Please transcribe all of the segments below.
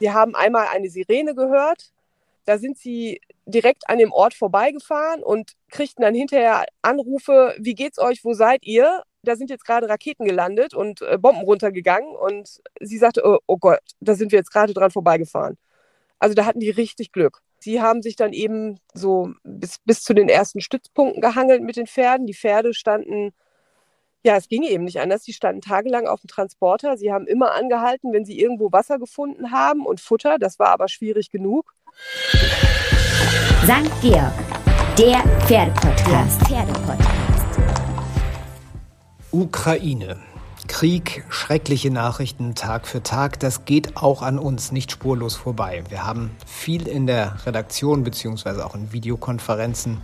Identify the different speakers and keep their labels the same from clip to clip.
Speaker 1: Sie haben einmal eine Sirene gehört. Da sind sie direkt an dem Ort vorbeigefahren und kriegten dann hinterher Anrufe, wie geht's euch, wo seid ihr? Da sind jetzt gerade Raketen gelandet und äh, Bomben runtergegangen. Und sie sagte, oh, oh Gott, da sind wir jetzt gerade dran vorbeigefahren. Also da hatten die richtig Glück. Sie haben sich dann eben so bis, bis zu den ersten Stützpunkten gehangelt mit den Pferden. Die Pferde standen, ja, es ging eben nicht anders. Die standen tagelang auf dem Transporter. Sie haben immer angehalten, wenn sie irgendwo Wasser gefunden haben und Futter. Das war aber schwierig genug.
Speaker 2: St. Georg, der Pferdepodcast. Pferdepodcast.
Speaker 3: Ukraine. Krieg, schreckliche Nachrichten Tag für Tag, das geht auch an uns nicht spurlos vorbei. Wir haben viel in der Redaktion beziehungsweise auch in Videokonferenzen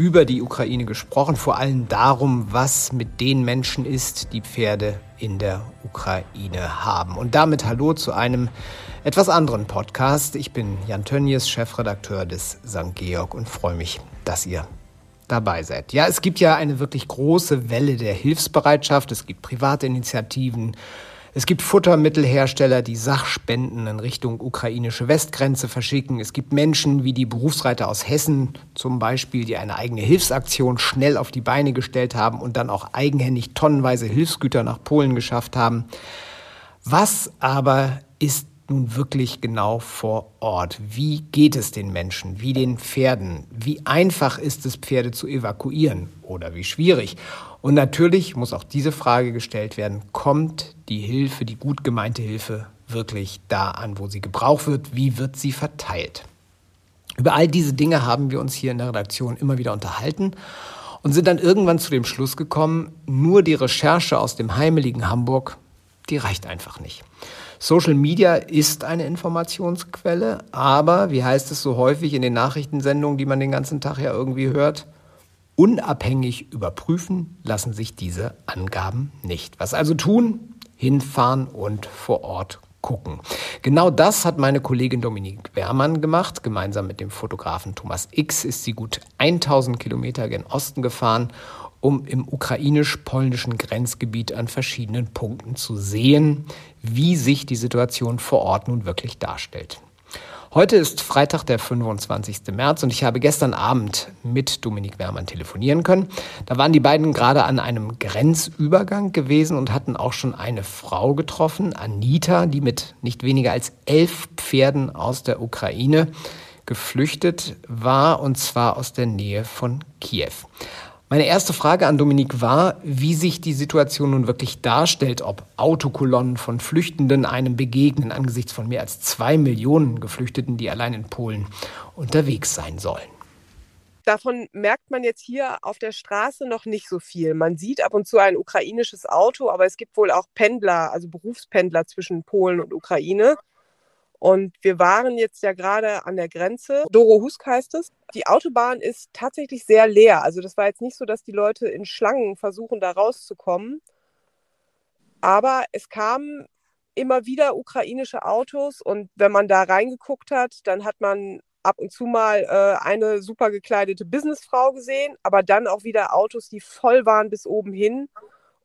Speaker 3: über die Ukraine gesprochen, vor allem darum, was mit den Menschen ist, die Pferde in der Ukraine haben. Und damit hallo zu einem etwas anderen Podcast. Ich bin Jan Tönnies, Chefredakteur des St. Georg und freue mich, dass ihr dabei seid. Ja, es gibt ja eine wirklich große Welle der Hilfsbereitschaft. Es gibt private Initiativen. Es gibt Futtermittelhersteller, die Sachspenden in Richtung ukrainische Westgrenze verschicken. Es gibt Menschen wie die Berufsreiter aus Hessen zum Beispiel, die eine eigene Hilfsaktion schnell auf die Beine gestellt haben und dann auch eigenhändig tonnenweise Hilfsgüter nach Polen geschafft haben. Was aber ist nun wirklich genau vor Ort? Wie geht es den Menschen, wie den Pferden? Wie einfach ist es, Pferde zu evakuieren oder wie schwierig? Und natürlich muss auch diese Frage gestellt werden, kommt die Hilfe, die gut gemeinte Hilfe wirklich da an, wo sie gebraucht wird? Wie wird sie verteilt? Über all diese Dinge haben wir uns hier in der Redaktion immer wieder unterhalten und sind dann irgendwann zu dem Schluss gekommen, nur die Recherche aus dem heimeligen Hamburg, die reicht einfach nicht. Social Media ist eine Informationsquelle, aber wie heißt es so häufig in den Nachrichtensendungen, die man den ganzen Tag ja irgendwie hört, unabhängig überprüfen lassen sich diese Angaben nicht. Was also tun? Hinfahren und vor Ort gucken. Genau das hat meine Kollegin Dominique Wehrmann gemacht. Gemeinsam mit dem Fotografen Thomas X ist sie gut 1000 Kilometer gen Osten gefahren um im ukrainisch-polnischen Grenzgebiet an verschiedenen Punkten zu sehen, wie sich die Situation vor Ort nun wirklich darstellt. Heute ist Freitag, der 25. März und ich habe gestern Abend mit Dominik Wermann telefonieren können. Da waren die beiden gerade an einem Grenzübergang gewesen und hatten auch schon eine Frau getroffen, Anita, die mit nicht weniger als elf Pferden aus der Ukraine geflüchtet war und zwar aus der Nähe von Kiew. Meine erste Frage an Dominik war, wie sich die Situation nun wirklich darstellt, ob Autokolonnen von Flüchtenden einem begegnen angesichts von mehr als zwei Millionen Geflüchteten, die allein in Polen unterwegs sein sollen.
Speaker 1: Davon merkt man jetzt hier auf der Straße noch nicht so viel. Man sieht ab und zu ein ukrainisches Auto, aber es gibt wohl auch Pendler, also Berufspendler zwischen Polen und Ukraine. Und wir waren jetzt ja gerade an der Grenze. Doro Husk heißt es. Die Autobahn ist tatsächlich sehr leer. Also das war jetzt nicht so, dass die Leute in Schlangen versuchen, da rauszukommen. Aber es kamen immer wieder ukrainische Autos und wenn man da reingeguckt hat, dann hat man ab und zu mal äh, eine super gekleidete Businessfrau gesehen, aber dann auch wieder Autos, die voll waren bis oben hin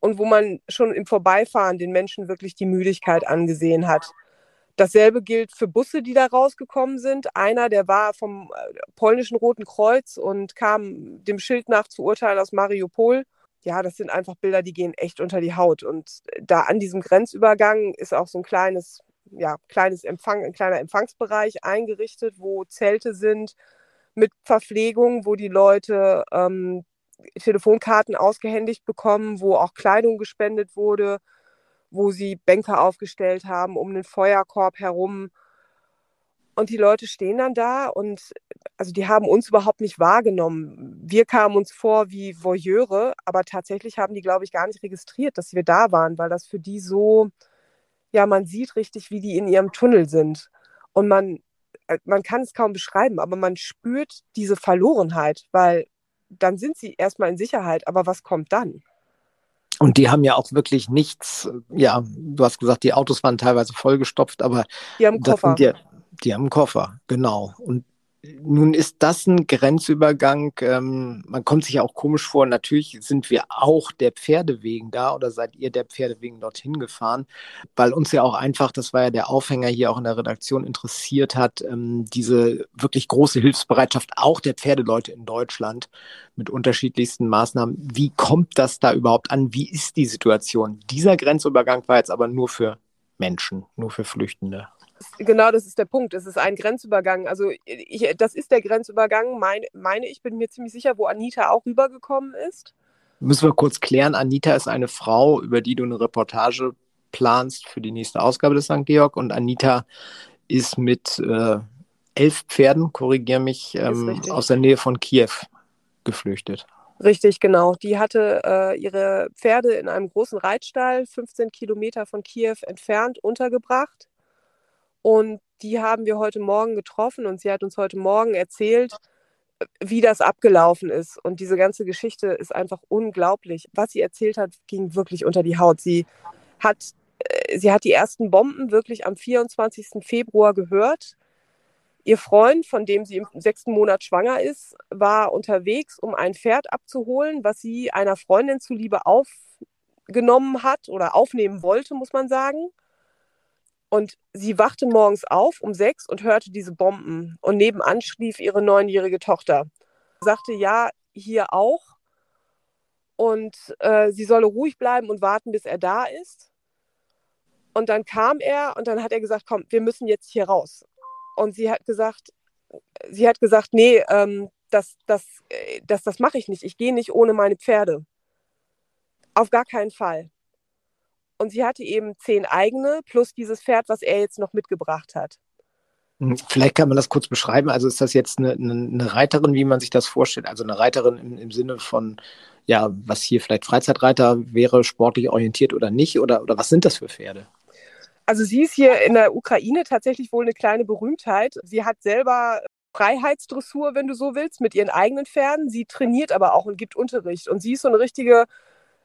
Speaker 1: und wo man schon im Vorbeifahren den Menschen wirklich die Müdigkeit angesehen hat. Dasselbe gilt für Busse, die da rausgekommen sind. Einer, der war vom äh, polnischen Roten Kreuz und kam dem Schild nach zu urteilen aus Mariupol. Ja, das sind einfach Bilder, die gehen echt unter die Haut. Und da an diesem Grenzübergang ist auch so ein kleines, ja, kleines Empfang, ein kleiner Empfangsbereich eingerichtet, wo Zelte sind mit Verpflegung, wo die Leute ähm, Telefonkarten ausgehändigt bekommen, wo auch Kleidung gespendet wurde wo sie Bänke aufgestellt haben um den Feuerkorb herum. Und die Leute stehen dann da und also die haben uns überhaupt nicht wahrgenommen. Wir kamen uns vor wie Voyeure, aber tatsächlich haben die, glaube ich, gar nicht registriert, dass wir da waren, weil das für die so, ja, man sieht richtig, wie die in ihrem Tunnel sind. Und man, äh, man kann es kaum beschreiben, aber man spürt diese Verlorenheit, weil dann sind sie erstmal in Sicherheit, aber was kommt dann?
Speaker 3: Und die haben ja auch wirklich nichts, ja, du hast gesagt, die Autos waren teilweise vollgestopft, aber
Speaker 1: die haben Koffer.
Speaker 3: Die, die haben einen Koffer, genau. Und Nun ist das ein Grenzübergang. Ähm, man kommt sich ja auch komisch vor. Natürlich sind wir auch der Pferde wegen da oder seid ihr der Pferde wegen dorthin gefahren, weil uns ja auch einfach, das war ja der Aufhänger hier auch in der Redaktion, interessiert hat, ähm, diese wirklich große Hilfsbereitschaft auch der Pferdeleute in Deutschland mit unterschiedlichsten Maßnahmen. Wie kommt das da überhaupt an? Wie ist die Situation? Dieser Grenzübergang war jetzt aber nur für Menschen, nur für Flüchtende.
Speaker 1: Genau, das ist der Punkt. Es ist ein Grenzübergang. Also ich, das ist der Grenzübergang, mein, meine ich, bin mir ziemlich sicher, wo Anita auch rübergekommen ist.
Speaker 3: Müssen wir kurz klären, Anita ist eine Frau, über die du eine Reportage planst für die nächste Ausgabe des St. Georg. Und Anita ist mit äh, elf Pferden, korrigiere mich, ähm, aus der Nähe von Kiew geflüchtet.
Speaker 1: Richtig, genau. Die hatte äh, ihre Pferde in einem großen Reitstall, 15 Kilometer von Kiew entfernt, untergebracht. Und die haben wir heute Morgen getroffen und sie hat uns heute Morgen erzählt, wie das abgelaufen ist. Und diese ganze Geschichte ist einfach unglaublich. Was sie erzählt hat, ging wirklich unter die Haut. Sie hat, äh, sie hat die ersten Bomben wirklich am 24. Februar gehört. Ihr Freund, von dem sie im sechsten Monat schwanger ist, war unterwegs, um ein Pferd abzuholen, was sie einer Freundin zuliebe aufgenommen hat oder aufnehmen wollte, muss man sagen. Und sie wachte morgens auf um sechs und hörte diese Bomben. Und nebenan schlief ihre neunjährige Tochter. Sagte, ja, hier auch. Und äh, sie solle ruhig bleiben und warten, bis er da ist. Und dann kam er und dann hat er gesagt, komm, wir müssen jetzt hier raus. Und sie hat gesagt, sie hat gesagt, nee, ähm, das, das, äh, das, das mache ich nicht. Ich gehe nicht ohne meine Pferde. Auf gar keinen Fall. Und sie hatte eben zehn eigene plus dieses Pferd, was er jetzt noch mitgebracht hat.
Speaker 3: Hm, vielleicht kann man das kurz beschreiben. Also ist das jetzt eine, eine Reiterin, wie man sich das vorstellt? Also eine Reiterin im, im, Sinne von, ja, was hier vielleicht Freizeitreiter wäre, sportlich orientiert oder nicht? Oder, oder was sind das für Pferde?
Speaker 1: Also sie ist hier in der Ukraine tatsächlich wohl eine kleine Berühmtheit. Sie hat selber Freiheitsdressur, wenn du so willst, mit ihren eigenen Pferden. Sie trainiert aber auch und gibt Unterricht. Und sie ist so eine richtige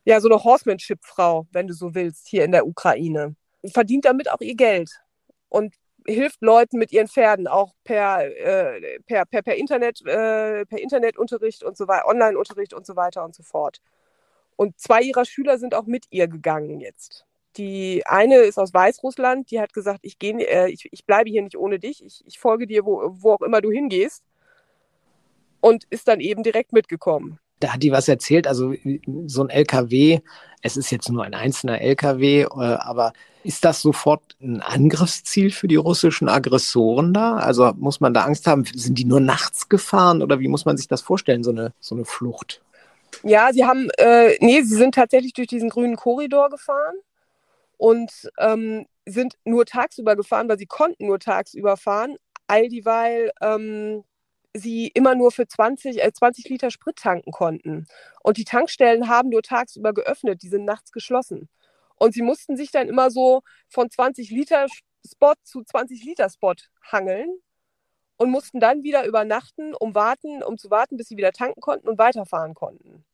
Speaker 1: ja, so eine Horsemanship-Frau, wenn du so willst, hier in der Ukraine. Verdient damit auch ihr Geld und hilft Leuten mit ihren Pferden, auch per, äh, per, per, per, Internet, äh, per Internetunterricht und so weiter, Online-Unterricht und so weiter und so fort. Und zwei ihrer Schüler sind auch mit ihr gegangen jetzt. Die eine ist aus Weißrussland, die hat gesagt, ich, geh, äh, ich, ich bleibe hier nicht ohne dich, ich, ich folge dir, wo, wo auch immer du hingehst. Und ist dann eben direkt mitgekommen
Speaker 3: da hat die was erzählt. Also so ein LKW, es ist jetzt nur ein einzelner LKW, äh, aber ist das sofort ein Angriffsziel für die russischen Aggressoren da? Also muss man da Angst haben? Sind die nur nachts gefahren oder wie muss man sich das vorstellen, so eine, so eine Flucht?
Speaker 1: Ja, sie haben, äh, nee, sie sind tatsächlich durch diesen grünen Korridor gefahren und ähm, sind nur tagsüber gefahren, weil sie konnten nur tagsüber fahren, all dieweil ähm, sie immer nur für 20, äh, 20 Liter Sprit tanken konnten. Und die Tankstellen haben nur tagsüber geöffnet, die sind nachts geschlossen. Und sie mussten sich dann immer so von 20 Liter Spot zu 20 Liter Spot hangeln und mussten dann wieder übernachten, um warten, um zu warten, bis sie wieder tanken konnten und weiterfahren konnten.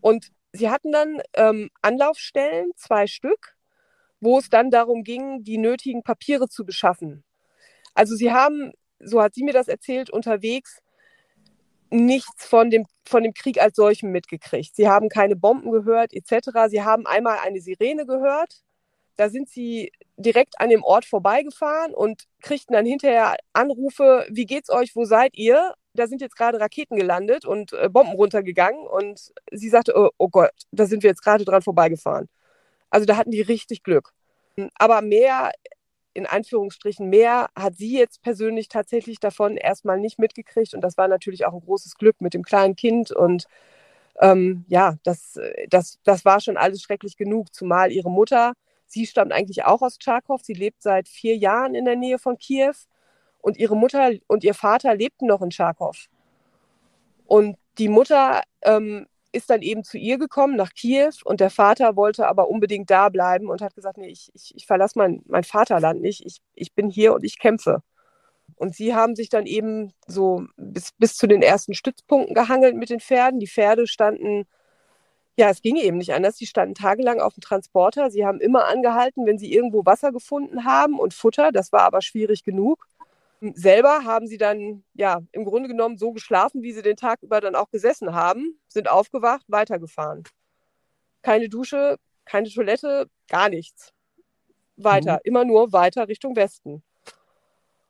Speaker 1: Und sie hatten dann ähm, Anlaufstellen, zwei Stück, wo es dann darum ging, die nötigen Papiere zu beschaffen. Also sie haben so hat sie mir das erzählt, unterwegs nichts von dem, von dem Krieg als solchem mitgekriegt. Sie haben keine Bomben gehört, etc. Sie haben einmal eine Sirene gehört. Da sind sie direkt an dem Ort vorbeigefahren und kriegten dann hinterher Anrufe, wie geht's euch, wo seid ihr? Da sind jetzt gerade Raketen gelandet und äh, Bomben runtergegangen. Und sie sagte, oh, oh Gott, da sind wir jetzt gerade dran vorbeigefahren. Also da hatten die richtig Glück. Aber mehr in Anführungsstrichen mehr hat sie jetzt persönlich tatsächlich davon erstmal nicht mitgekriegt. Und das war natürlich auch ein großes Glück mit dem kleinen Kind. Und ähm, ja, das, das, das war schon alles schrecklich genug, zumal ihre Mutter, sie stammt eigentlich auch aus Tscharkow. Sie lebt seit vier Jahren in der Nähe von Kiew. Und ihre Mutter und ihr Vater lebten noch in Tscharkow. Und die Mutter ähm, ist dann eben zu ihr gekommen nach Kiew und der Vater wollte aber unbedingt da bleiben und hat gesagt, nee, ich, ich, ich verlasse mein, mein Vaterland nicht, ich, ich bin hier und ich kämpfe. Und sie haben sich dann eben so bis, bis zu den ersten Stützpunkten gehangelt mit den Pferden. Die Pferde standen, ja, es ging eben nicht anders, die standen tagelang auf dem Transporter. Sie haben immer angehalten, wenn sie irgendwo Wasser gefunden haben und Futter, das war aber schwierig genug. Selber haben sie dann ja im Grunde genommen so geschlafen, wie sie den Tag über dann auch gesessen haben, sind aufgewacht, weitergefahren. Keine Dusche, keine Toilette, gar nichts. Weiter, mhm. immer nur weiter Richtung Westen.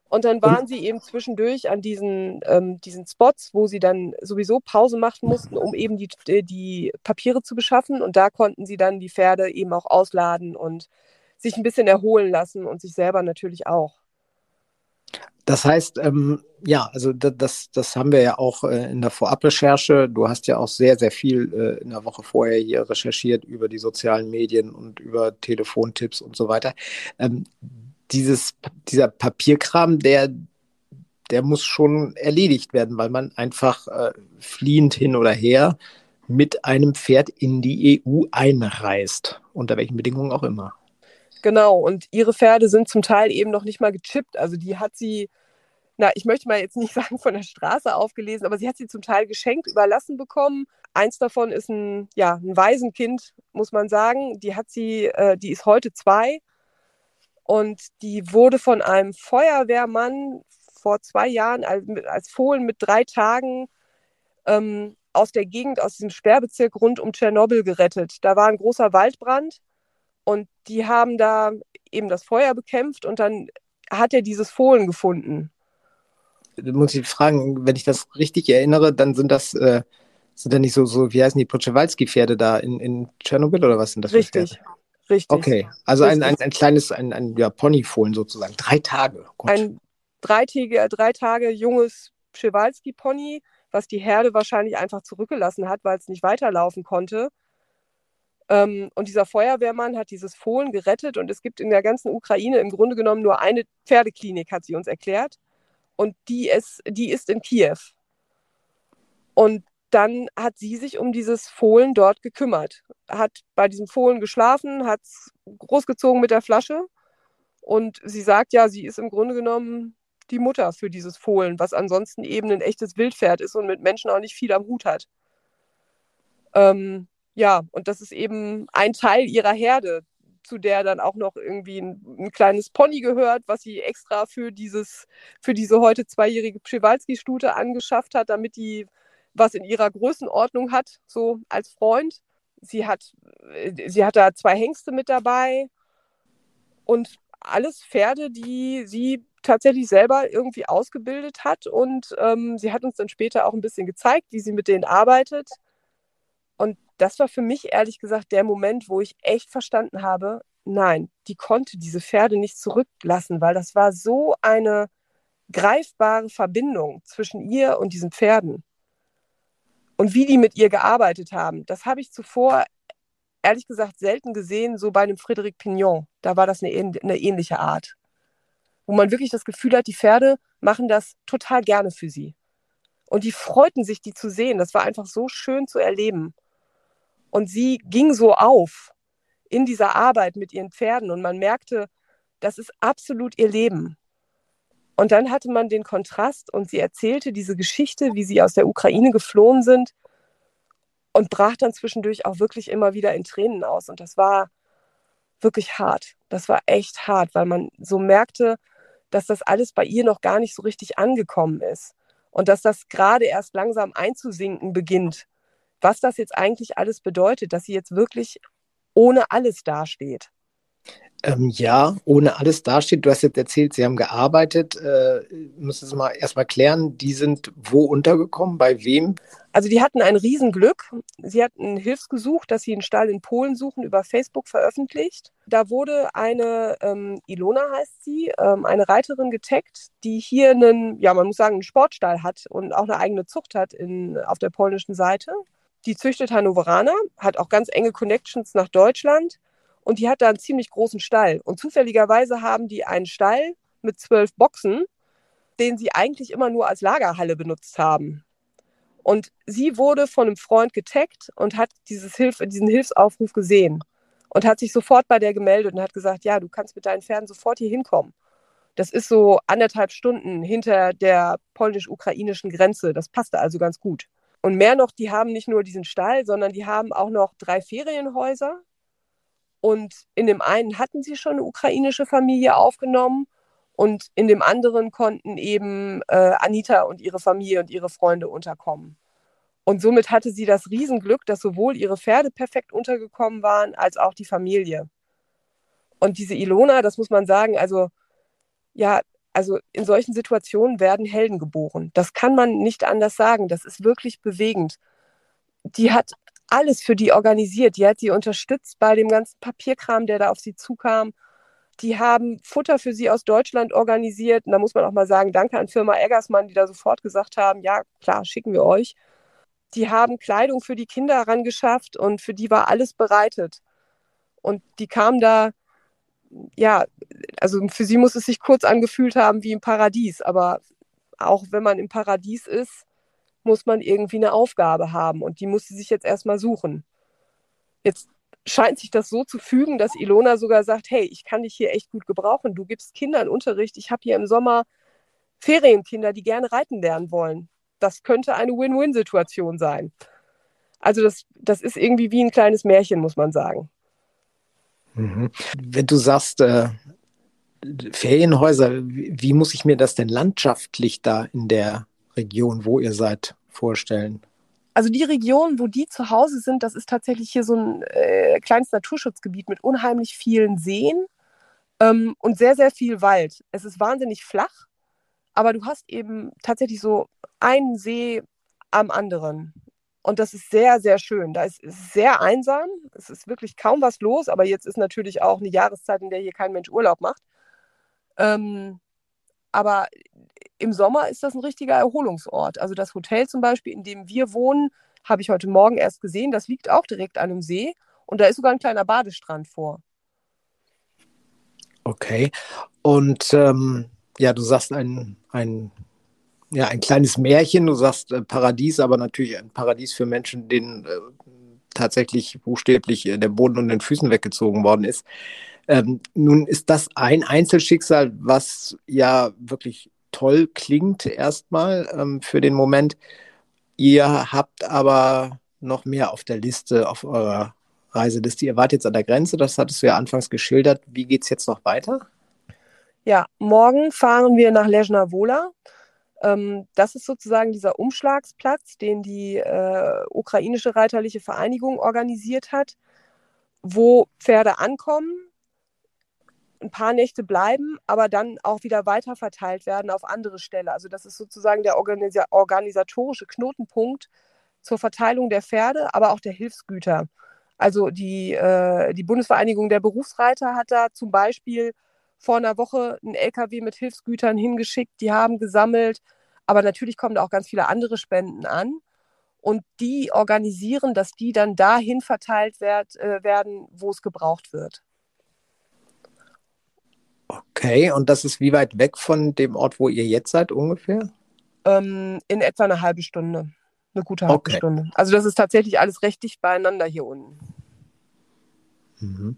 Speaker 1: Und dann waren sie eben zwischendurch an diesen, ähm, diesen Spots, wo sie dann sowieso Pause machen mussten, um eben die, die Papiere zu beschaffen. Und da konnten sie dann die Pferde eben auch ausladen und sich ein bisschen erholen lassen und sich selber natürlich auch.
Speaker 3: Das heißt, ähm, ja, also das, das haben wir ja auch äh, in der Vorabrecherche. Du hast ja auch sehr, sehr viel äh, in der Woche vorher hier recherchiert über die sozialen Medien und über Telefontipps und so weiter. Ähm, dieses, dieser Papierkram, der, der muss schon erledigt werden, weil man einfach äh, fliehend hin oder her mit einem Pferd in die EU einreist, unter welchen Bedingungen auch immer.
Speaker 1: Genau, und ihre Pferde sind zum Teil eben noch nicht mal gechippt. Also die hat sie, na, ich möchte mal jetzt nicht sagen von der Straße aufgelesen, aber sie hat sie zum Teil geschenkt, überlassen bekommen. Eins davon ist ein, ja, ein Waisenkind, muss man sagen. Die hat sie, äh, die ist heute zwei und die wurde von einem Feuerwehrmann vor zwei Jahren als, als Fohlen mit drei Tagen ähm, aus der Gegend, aus diesem Sperrbezirk rund um Tschernobyl gerettet. Da war ein großer Waldbrand und die haben da eben das Feuer bekämpft und dann hat er dieses Fohlen gefunden.
Speaker 3: Da muss ich fragen, wenn ich das richtig erinnere, dann sind das, äh, sind da nicht so, so, wie heißen die Przewalski-Pferde da in, in Tschernobyl oder was sind das?
Speaker 1: Richtig, richtig.
Speaker 3: Okay, also richtig. Ein, ein, ein kleines, ein, ein ja, Ponyfohlen sozusagen, drei Tage.
Speaker 1: Gut. Ein dreitäge, drei Tage junges Przewalski-Pony, was die Herde wahrscheinlich einfach zurückgelassen hat, weil es nicht weiterlaufen konnte. Ähm, und dieser Feuerwehrmann hat dieses Fohlen gerettet und es gibt in der ganzen Ukraine im Grunde genommen nur eine Pferdeklinik, hat sie uns erklärt. Und die ist, die ist in Kiew. Und dann hat sie sich um dieses Fohlen dort gekümmert, hat bei diesem Fohlen geschlafen, hat es großgezogen mit der Flasche. Und sie sagt ja, sie ist im Grunde genommen die Mutter für dieses Fohlen, was ansonsten eben ein echtes Wildpferd ist und mit Menschen auch nicht viel am Hut hat. Ähm, ja, und das ist eben ein Teil ihrer Herde, zu der dann auch noch irgendwie ein, ein, kleines Pony gehört, was sie extra für dieses, für diese heute zweijährige Przewalski-Stute angeschafft hat, damit die was in ihrer Größenordnung hat, so als Freund. Sie hat, äh, sie hat da zwei Hengste mit dabei und alles Pferde, die sie tatsächlich selber irgendwie ausgebildet hat. Und ähm, sie hat uns dann später auch ein bisschen gezeigt, wie sie mit denen arbeitet. Das war für mich ehrlich gesagt der Moment, wo ich echt verstanden habe, nein, die konnte diese Pferde nicht zurücklassen, weil das war so eine greifbare Verbindung zwischen ihr und diesen Pferden. Und wie die mit ihr gearbeitet haben, das habe ich zuvor ehrlich gesagt selten gesehen, so bei einem Frédéric Pignon. Da war das eine, eine ähnliche Art. Wo man wirklich das Gefühl hat, die Pferde machen das total gerne für sie. Und die freuten sich, die zu sehen. Das war einfach so schön zu erleben. Und sie ging so auf in dieser Arbeit mit ihren Pferden und man merkte, das ist absolut ihr Leben. Und dann hatte man den Kontrast und sie erzählte diese Geschichte, wie sie aus der Ukraine geflohen sind und brach dann zwischendurch auch wirklich immer wieder in Tränen aus. Und das war wirklich hart. Das war echt hart, weil man so merkte, dass das alles bei ihr noch gar nicht so richtig angekommen ist und dass das gerade erst langsam einzusinken beginnt was das jetzt eigentlich alles bedeutet, dass sie jetzt wirklich ohne alles dasteht.
Speaker 3: Ähm, ja, ohne alles dasteht. Du hast jetzt erzählt, Sie haben gearbeitet. Äh, müssen Sie mal erstmal klären, die sind wo untergekommen, bei wem?
Speaker 1: Also die hatten ein Riesenglück. Sie hatten Hilfsgesuch, dass sie einen Stall in Polen suchen, über Facebook veröffentlicht. Da wurde eine, ähm, Ilona heißt sie, ähm, eine Reiterin getaggt, die hier einen, ja man muss sagen, einen Sportstall hat und auch eine eigene Zucht hat in, auf der polnischen Seite. Die züchtet Hannoveraner, hat auch ganz enge Connections nach Deutschland und die hat da einen ziemlich großen Stall. Und zufälligerweise haben die einen Stall mit zwölf Boxen, den sie eigentlich immer nur als Lagerhalle benutzt haben. Und sie wurde von einem Freund getaggt und hat dieses Hilf diesen Hilfsaufruf gesehen und hat sich sofort bei der gemeldet und hat gesagt, ja, du kannst mit deinen Pferden sofort hier hinkommen. Das ist so anderthalb Stunden hinter der polnisch-ukrainischen Grenze. Das passte also ganz gut. Und mehr noch, die haben nicht nur diesen Stall, sondern die haben auch noch drei Ferienhäuser. Und in dem einen hatten sie schon eine ukrainische Familie aufgenommen Und in dem anderen konnten eben äh, Anita und ihre Familie und ihre Freunde unterkommen. Und somit hatte sie das Riesenglück, dass sowohl ihre Pferde perfekt untergekommen waren, als auch die Familie. Und diese Ilona, das muss man sagen, also ja, also in solchen Situationen werden Helden geboren. Das kann man nicht anders sagen. Das ist wirklich bewegend. Die hat alles für die organisiert. Die hat sie unterstützt bei dem ganzen Papierkram, der da auf sie zukam. Die haben Futter für sie aus Deutschland organisiert. Und da muss man auch mal sagen, danke an Firma Eggersmann, die da sofort gesagt haben, ja, klar, schicken wir euch. Die haben Kleidung für die Kinder herangeschafft und für die war alles bereitet. Und die kamen da ja, also für sie muss es sich kurz angefühlt haben wie im Paradies, aber auch wenn man im Paradies ist, muss man irgendwie eine Aufgabe haben und die muss sie sich jetzt erstmal suchen. Jetzt scheint sich das so zu fügen, dass Ilona sogar sagt, hey, ich kann dich hier echt gut gebrauchen. Du gibst Kindern Unterricht. Ich habe hier im Sommer Ferienkinder, die gerne reiten lernen wollen. Das könnte eine Win-Win-Situation sein. Also das, das ist irgendwie wie ein kleines Märchen, muss man sagen.
Speaker 3: Mhm. Wenn du sagst, äh, Ferienhäuser, wie, wie, muss ich mir das denn landschaftlich da in der Region, wo ihr seid, vorstellen?
Speaker 1: Also die Region, wo die zu Hause sind, das ist tatsächlich hier so ein äh, kleines Naturschutzgebiet mit unheimlich vielen Seen ähm, und sehr, sehr viel Wald. Es ist wahnsinnig flach, aber du hast eben tatsächlich so einen See am anderen. Und das ist sehr, sehr schön. Da ist es sehr einsam. Es ist wirklich kaum was los. Aber jetzt ist natürlich auch eine Jahreszeit, in der hier kein Mensch Urlaub macht. Ähm, aber im Sommer ist das ein richtiger Erholungsort. Also das Hotel zum Beispiel, in dem wir wohnen, habe ich heute Morgen erst gesehen. Das liegt auch direkt an einem See. Und da ist sogar ein kleiner Badestrand vor.
Speaker 3: Okay. Und ähm, ja, du sagst ein, ein ja, ein kleines Märchen. Du sagst äh, Paradies, aber natürlich ein Paradies für Menschen, denen äh, tatsächlich buchstäblich äh, der Boden unter den Füßen weggezogen worden ist. Ähm, nun ist das ein Einzelschicksal, was ja wirklich toll klingt erstmal ähm, für den Moment. Ihr habt aber noch mehr auf der Liste, auf eurer Reiseliste. Ihr wart jetzt an der Grenze, das hattest du ja anfangs geschildert. Wie geht es jetzt noch weiter?
Speaker 1: Ja, morgen fahren wir nach Lejna Vola. Ähm, das ist sozusagen dieser Umschlagsplatz, den die äh, ukrainische Reiterliche Vereinigung organisiert hat, wo Pferde ankommen, ein paar Nächte bleiben, aber dann auch wieder weiter verteilt werden auf andere Stellen. Also das ist sozusagen der organisa organisatorische Knotenpunkt zur Verteilung der Pferde, aber auch der Hilfsgüter. Also die, äh, die Bundesvereinigung der Berufsreiter hat da zum Beispiel vor einer Woche einen LKW mit Hilfsgütern hingeschickt, die haben gesammelt. Aber natürlich kommen da auch ganz viele andere Spenden an. Und die organisieren, dass die dann dahin verteilt werd, äh, werden, wo es gebraucht wird.
Speaker 3: Okay, und das ist wie weit weg von dem Ort, wo ihr jetzt seid ungefähr?
Speaker 1: Ähm, in etwa eine halbe Stunde. Eine gute halbe okay. Stunde. Also das ist tatsächlich alles recht dicht beieinander hier unten.
Speaker 3: Mhm.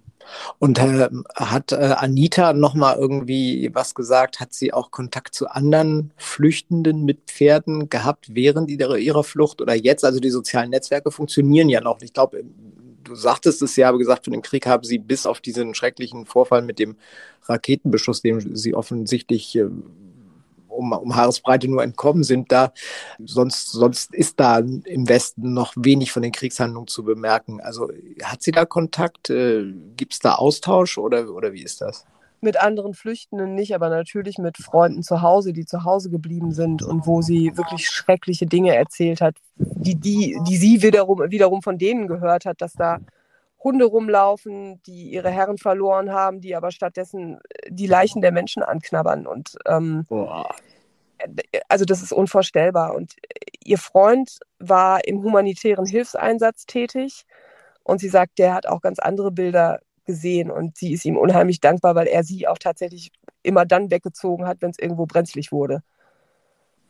Speaker 3: Und äh, hat äh, Anita noch mal irgendwie was gesagt? Hat sie auch Kontakt zu anderen Flüchtenden mit Pferden gehabt während ihrer, Flucht oder jetzt? Also die sozialen Netzwerke funktionieren ja noch. Ich glaube, du sagtest es ja, aber gesagt, von dem Krieg haben sie bis auf diesen schrecklichen Vorfall mit dem Raketenbeschuss, dem sie offensichtlich äh, um, um Haaresbreite nur entkommen sind, da sonst, sonst ist da im Westen noch wenig von den Kriegshandlungen zu bemerken. Also hat sie da Kontakt? Äh, Gibt es da Austausch oder, oder wie ist das?
Speaker 1: Mit anderen Flüchtenden nicht, aber natürlich mit Freunden zu Hause, die zu Hause geblieben sind und wo sie wirklich schreckliche Dinge erzählt hat, die, die, die sie wiederum, wiederum von denen gehört hat, dass da Hunde rumlaufen, die ihre Herren verloren haben, die aber stattdessen die Leichen der Menschen anknabbern. Und ähm, also das ist unvorstellbar. Und ihr Freund war im humanitären Hilfseinsatz tätig und sie sagt, der hat auch ganz andere Bilder gesehen und sie ist ihm unheimlich dankbar, weil er sie auch tatsächlich immer dann weggezogen hat, wenn es irgendwo brenzlig wurde.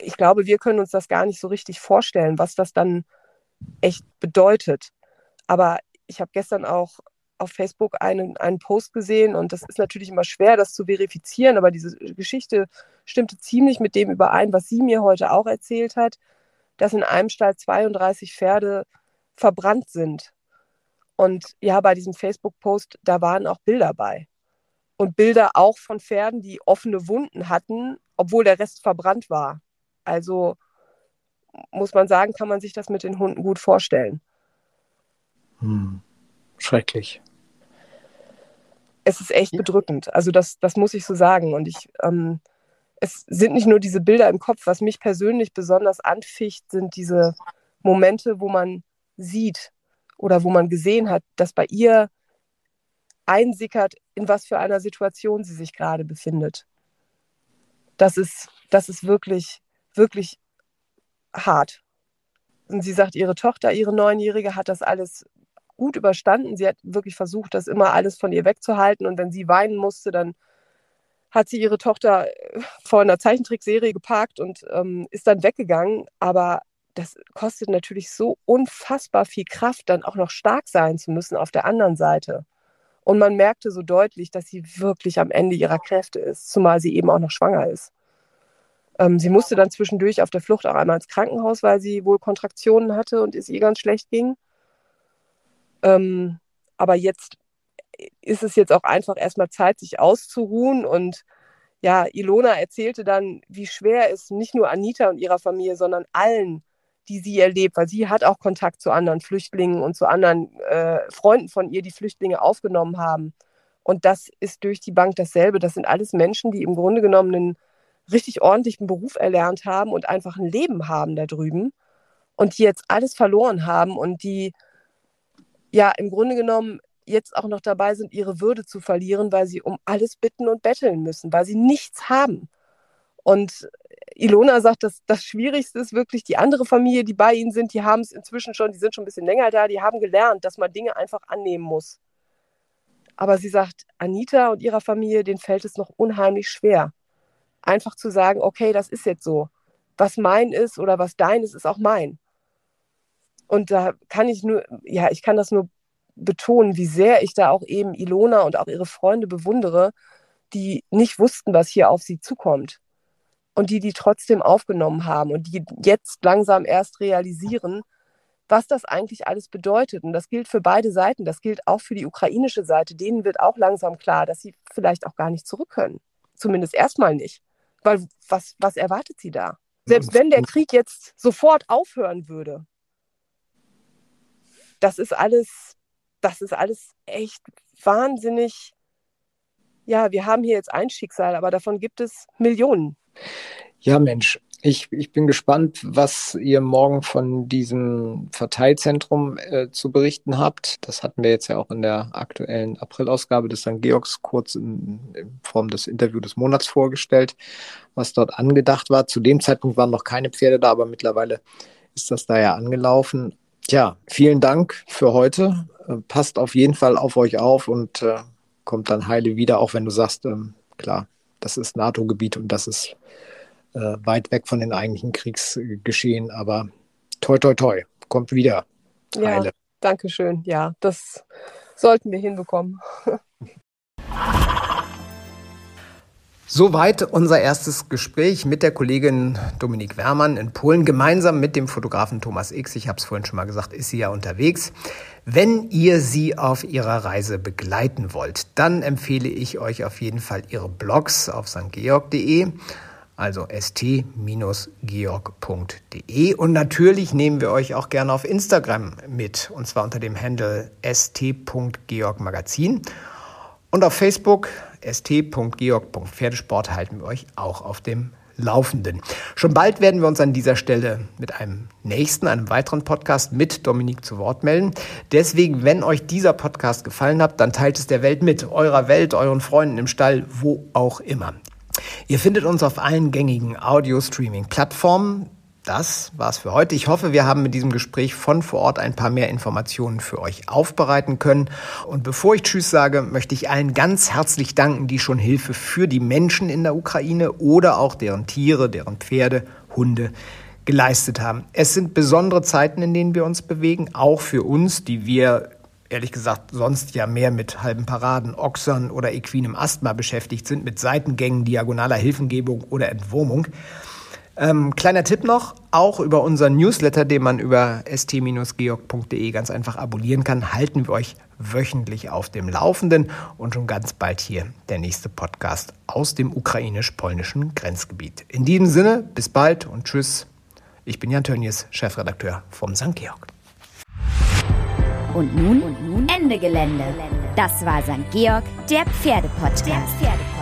Speaker 1: Ich glaube, wir können uns das gar nicht so richtig vorstellen, was das dann echt bedeutet. Aber ich habe gestern auch auf Facebook einen, einen Post gesehen und das ist natürlich immer schwer, das zu verifizieren, aber diese Geschichte stimmte ziemlich mit dem überein, was sie mir heute auch erzählt hat, dass in einem Stall 32 Pferde verbrannt sind. Und ja, bei diesem Facebook-Post, da waren auch Bilder bei. Und Bilder auch von Pferden, die offene Wunden hatten, obwohl der Rest verbrannt war. Also muss man sagen, kann man sich das mit den Hunden gut vorstellen.
Speaker 3: Hm. Schrecklich.
Speaker 1: Es ist echt bedrückend. Also das, das muss ich so sagen. Und ich, ähm, es sind nicht nur diese Bilder im Kopf, was mich persönlich besonders anficht, sind diese Momente, wo man sieht oder wo man gesehen hat, dass bei ihr einsickert, in was für einer Situation sie sich gerade befindet. Das ist, das ist wirklich, wirklich hart. Und sie sagt, ihre Tochter, ihre Neunjährige, hat das alles gut überstanden. Sie hat wirklich versucht, das immer alles von ihr wegzuhalten. Und wenn sie weinen musste, dann hat sie ihre Tochter äh, vor einer Zeichentrickserie geparkt und ähm, ist dann weggegangen. Aber das kostet natürlich so unfassbar viel Kraft, dann auch noch stark sein zu müssen auf der anderen Seite. Und man merkte so deutlich, dass sie wirklich am Ende ihrer Kräfte ist, zumal sie eben auch noch schwanger ist. Ähm, sie musste dann zwischendurch auf der Flucht auch einmal ins Krankenhaus, weil sie wohl Kontraktionen hatte und es ihr ganz schlecht ging. Ähm, aber jetzt ist es jetzt auch einfach erstmal Zeit, sich auszuruhen. Und ja, Ilona erzählte dann, wie schwer es nicht nur Anita und ihrer Familie, sondern allen, die sie erlebt, weil sie hat auch Kontakt zu anderen Flüchtlingen und zu anderen äh, Freunden von ihr, die Flüchtlinge aufgenommen haben. Und das ist durch die Bank dasselbe. Das sind alles Menschen, die im Grunde genommen einen richtig ordentlichen Beruf erlernt haben und einfach ein Leben haben da drüben und die jetzt alles verloren haben und die ja im Grunde genommen jetzt auch noch dabei sind, ihre Würde zu verlieren, weil sie um alles bitten und betteln müssen, weil sie nichts haben. Und Ilona sagt, dass das Schwierigste ist wirklich die andere Familie, die bei ihnen sind, die haben es inzwischen schon, die sind schon ein bisschen länger da, die haben gelernt, dass man Dinge einfach annehmen muss. Aber sie sagt, Anita und ihrer Familie, denen fällt es noch unheimlich schwer. Einfach zu sagen, okay, das ist jetzt so. Was mein ist oder was dein ist, ist auch mein. Und da kann ich nur, ja, ich kann das nur betonen, wie sehr ich da auch eben Ilona und auch ihre Freunde bewundere, die nicht wussten, was hier auf sie zukommt. Und die, die trotzdem aufgenommen haben und die jetzt langsam erst realisieren, was das eigentlich alles bedeutet. Und das gilt für beide Seiten. Das gilt auch für die ukrainische Seite. Denen wird auch langsam klar, dass sie vielleicht auch gar nicht zurück können. Zumindest erstmal nicht. Weil was, was erwartet sie da? Selbst wenn der Krieg jetzt sofort aufhören würde, das ist alles, das ist alles echt wahnsinnig. Ja, wir haben hier jetzt ein Schicksal, aber davon gibt es Millionen.
Speaker 3: Ja, Mensch, ich, ich bin gespannt, was ihr morgen von diesem Verteilzentrum äh, zu berichten habt. Das hatten wir jetzt ja auch in der aktuellen Aprilausgabe des St. Georgs kurz in, in Form des Interviews des Monats vorgestellt, was dort angedacht war. Zu dem Zeitpunkt waren noch keine Pferde da, aber mittlerweile ist das da ja angelaufen. Tja, vielen Dank für heute. Äh, passt auf jeden Fall auf euch auf und äh, kommt dann heile wieder, auch wenn du sagst, ähm, klar, das ist NATO-Gebiet und das ist äh, weit weg von den eigentlichen Kriegsgeschehen. Aber toi, toi, toi, kommt wieder.
Speaker 1: Heile. Ja, danke schön. Ja, das sollten wir hinbekommen.
Speaker 3: Soweit unser erstes Gespräch mit der Kollegin Dominik Wermann in Polen. Gemeinsam mit dem Fotografen Thomas X, ich habe es vorhin schon mal gesagt, ist sie ja unterwegs. Wenn ihr sie auf ihrer Reise begleiten wollt, dann empfehle ich euch auf jeden Fall ihre Blogs auf stgeorg.de also st-georg.de. Und natürlich nehmen wir euch auch gerne auf Instagram mit, und zwar unter dem Handle st.georgmagazin. Und auf Facebook st.georg.pferdesport halten wir euch auch auf dem Laufenden. Schon bald werden wir uns an dieser Stelle mit einem nächsten, einem weiteren Podcast mit Dominik zu Wort melden. Deswegen, wenn euch dieser Podcast gefallen hat, dann teilt es der Welt mit, eurer Welt, euren Freunden im Stall, wo auch immer. Ihr findet uns auf allen gängigen Audio-Streaming-Plattformen. Das war's für heute. Ich hoffe, wir haben mit diesem Gespräch von vor Ort ein paar mehr Informationen für euch aufbereiten können. Und bevor ich Tschüss sage, möchte ich allen ganz herzlich danken, die schon Hilfe für die Menschen in der Ukraine oder auch deren Tiere, deren Pferde, Hunde geleistet haben. Es sind besondere Zeiten, in denen wir uns bewegen, auch für uns, die wir ehrlich gesagt sonst ja mehr mit halben Paraden, Ochsern oder equinem Asthma beschäftigt sind, mit Seitengängen, diagonaler Hilfengebung oder Entwurmung. Ähm, kleiner Tipp noch, auch über unseren Newsletter, den man über st-georg.de ganz einfach abonnieren kann, halten wir euch wöchentlich auf dem Laufenden und schon ganz bald hier der nächste Podcast aus dem ukrainisch-polnischen Grenzgebiet. In diesem Sinne, bis bald und tschüss. Ich bin Jan Tönnies, Chefredakteur vom St. Georg.
Speaker 2: Und nun, und nun Ende Gelände. Das war St. Georg, der Pferdepodcast. Der Pferdepodcast.